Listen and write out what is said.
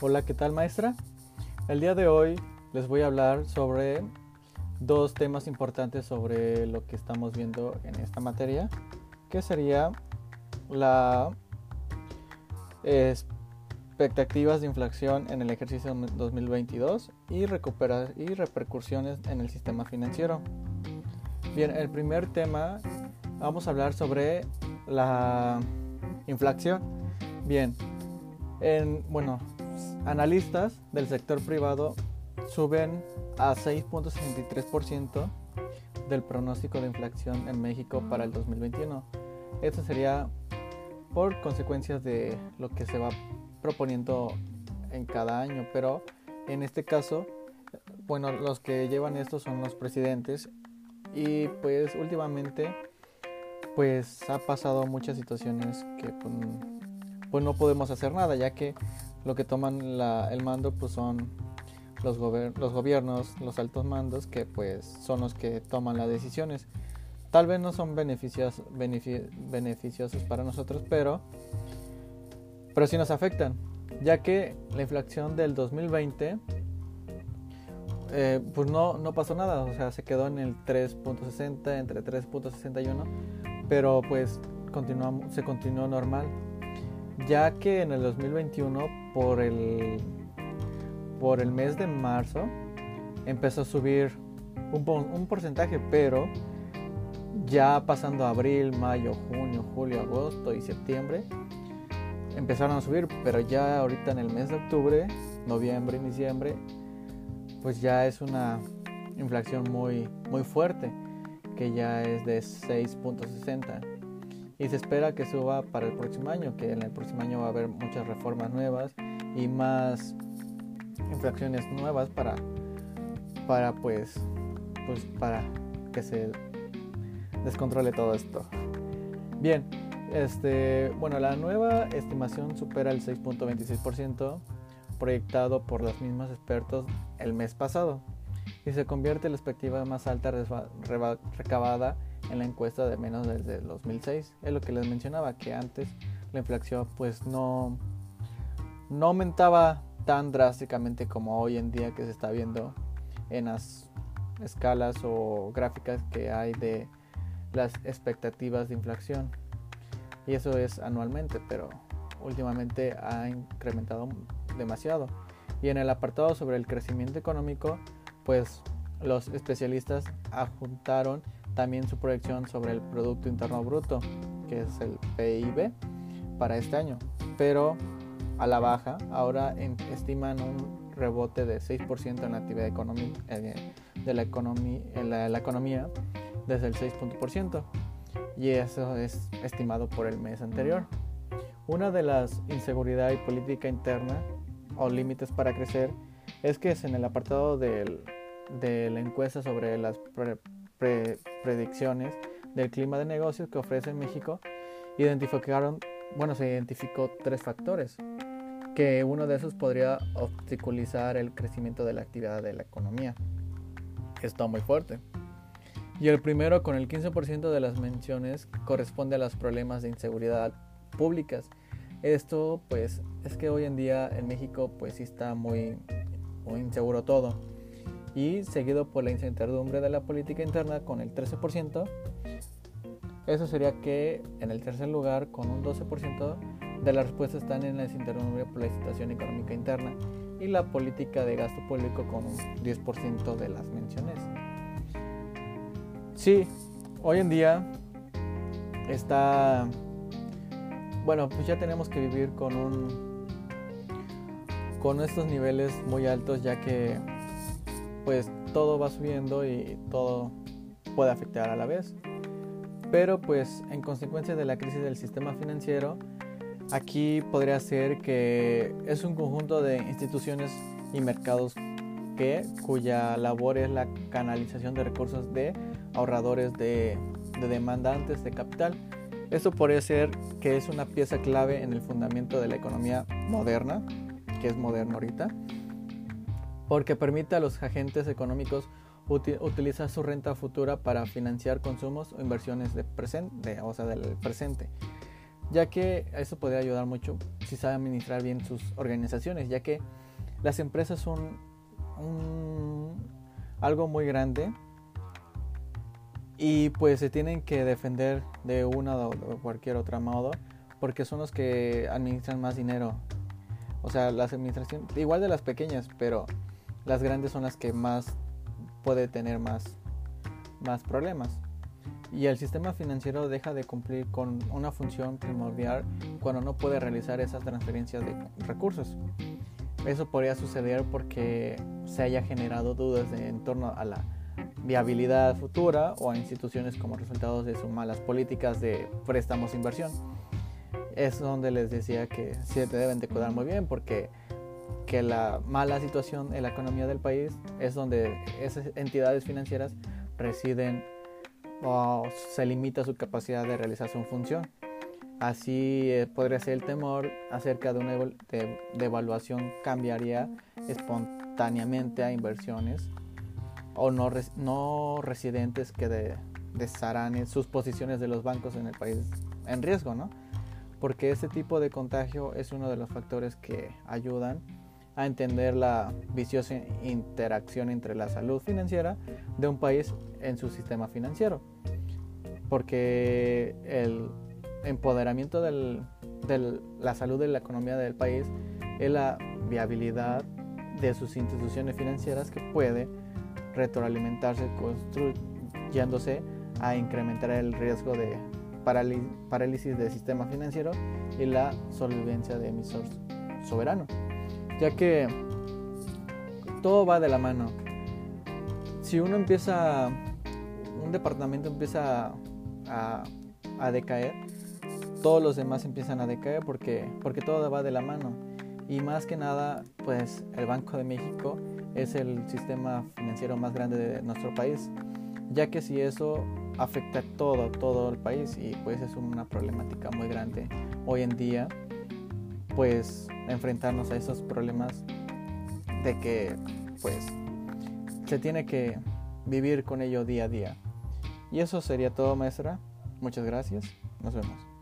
Hola, ¿qué tal maestra? El día de hoy les voy a hablar sobre dos temas importantes sobre lo que estamos viendo en esta materia, que sería la expectativas de inflación en el ejercicio 2022 y, recuperar, y repercusiones en el sistema financiero. Bien, el primer tema vamos a hablar sobre la inflación. Bien, en, bueno, analistas del sector privado suben a 6.63% del pronóstico de inflación en México para el 2021. Esto sería por consecuencias de lo que se va proponiendo en cada año, pero en este caso, bueno, los que llevan esto son los presidentes y pues últimamente pues ha pasado muchas situaciones que pues, pues no podemos hacer nada, ya que lo que toman el mando pues son los, los gobiernos, los altos mandos, que pues son los que toman las decisiones. Tal vez no son beneficios, beneficiosos para nosotros, pero, pero sí nos afectan, ya que la inflación del 2020 eh, pues no, no pasó nada, o sea, se quedó en el 3.60, entre 3.61, pero pues continuamos, se continuó normal ya que en el 2021 por el, por el mes de marzo empezó a subir un, porcentaje, pero ya pasando abril, mayo, junio, julio, agosto y septiembre empezaron a subir, pero ya ahorita en el mes de octubre, noviembre y diciembre, pues ya es una inflación muy, muy fuerte, que ya es de 6.60 y se espera que suba para el próximo año, que en el próximo año va a haber muchas reformas nuevas y más infracciones nuevas para, para pues, pues para que se descontrole todo esto. Bien, este, bueno, la nueva estimación supera el 6.26% proyectado por los mismos expertos el mes pasado y se convierte en la expectativa más alta recabada en la encuesta de menos desde el 2006. Es lo que les mencionaba, que antes la inflación pues no, no aumentaba tan drásticamente como hoy en día que se está viendo en las escalas o gráficas que hay de las expectativas de inflación. Y eso es anualmente, pero últimamente ha incrementado demasiado. Y en el apartado sobre el crecimiento económico, pues los especialistas adjuntaron también su proyección sobre el Producto Interno Bruto, que es el PIB, para este año. Pero a la baja, ahora estiman un rebote de 6% en la actividad económica, eh, de la, economía, en la, economía desde el 6%. Y eso es estimado por el mes anterior. Una de las inseguridad y política interna o límites para crecer es que es en el apartado del, de la encuesta sobre las predicciones del clima de negocios que ofrece México, identificaron, bueno, se identificó tres factores, que uno de esos podría obstaculizar el crecimiento de la actividad de la economía. Está muy fuerte. Y el primero, con el 15% de las menciones, corresponde a los problemas de inseguridad públicas. Esto, pues, es que hoy en día en México, pues, sí está muy, muy inseguro todo y seguido por la incertidumbre de la política interna con el 13%. Eso sería que en el tercer lugar, con un 12% de las respuestas están en la incertidumbre por la situación económica interna y la política de gasto público con un 10% de las menciones. Sí, hoy en día está bueno, pues ya tenemos que vivir con un con estos niveles muy altos ya que pues todo va subiendo y todo puede afectar a la vez. Pero pues en consecuencia de la crisis del sistema financiero, aquí podría ser que es un conjunto de instituciones y mercados que cuya labor es la canalización de recursos de ahorradores de, de demandantes de capital. Esto podría ser que es una pieza clave en el fundamento de la economía moderna, que es moderna ahorita, porque permite a los agentes económicos utilizar su renta futura para financiar consumos o inversiones de presente, o sea, del presente, ya que eso podría ayudar mucho si sabe administrar bien sus organizaciones, ya que las empresas son algo muy grande y pues se tienen que defender de una o cualquier otra modo porque son los que administran más dinero. O sea, las administraciones, igual de las pequeñas, pero las grandes son las que más puede tener más, más problemas. Y el sistema financiero deja de cumplir con una función primordial cuando no puede realizar esas transferencias de recursos. Eso podría suceder porque se haya generado dudas en torno a la viabilidad futura o a instituciones como resultado de sus malas políticas de préstamos e inversión. Es donde les decía que se deben de cuidar muy bien porque que la mala situación en la economía del país es donde esas entidades financieras residen o se limita su capacidad de realizar su función. Así eh, podría ser el temor acerca de una devaluación cambiaría espontáneamente a inversiones o no, no residentes que de, desharán sus posiciones de los bancos en el país en riesgo, ¿no? Porque ese tipo de contagio es uno de los factores que ayudan a entender la viciosa interacción entre la salud financiera de un país en su sistema financiero. Porque el empoderamiento de la salud de la economía del país es la viabilidad de sus instituciones financieras que puede retroalimentarse construyéndose a incrementar el riesgo de parálisis del sistema financiero y la solvencia de emisor soberano ya que todo va de la mano. Si uno empieza, un departamento empieza a, a decaer, todos los demás empiezan a decaer porque, porque todo va de la mano. Y más que nada, pues el Banco de México es el sistema financiero más grande de nuestro país, ya que si eso afecta todo, todo el país y pues es una problemática muy grande hoy en día pues enfrentarnos a esos problemas de que pues se tiene que vivir con ello día a día. Y eso sería todo, maestra. Muchas gracias. Nos vemos.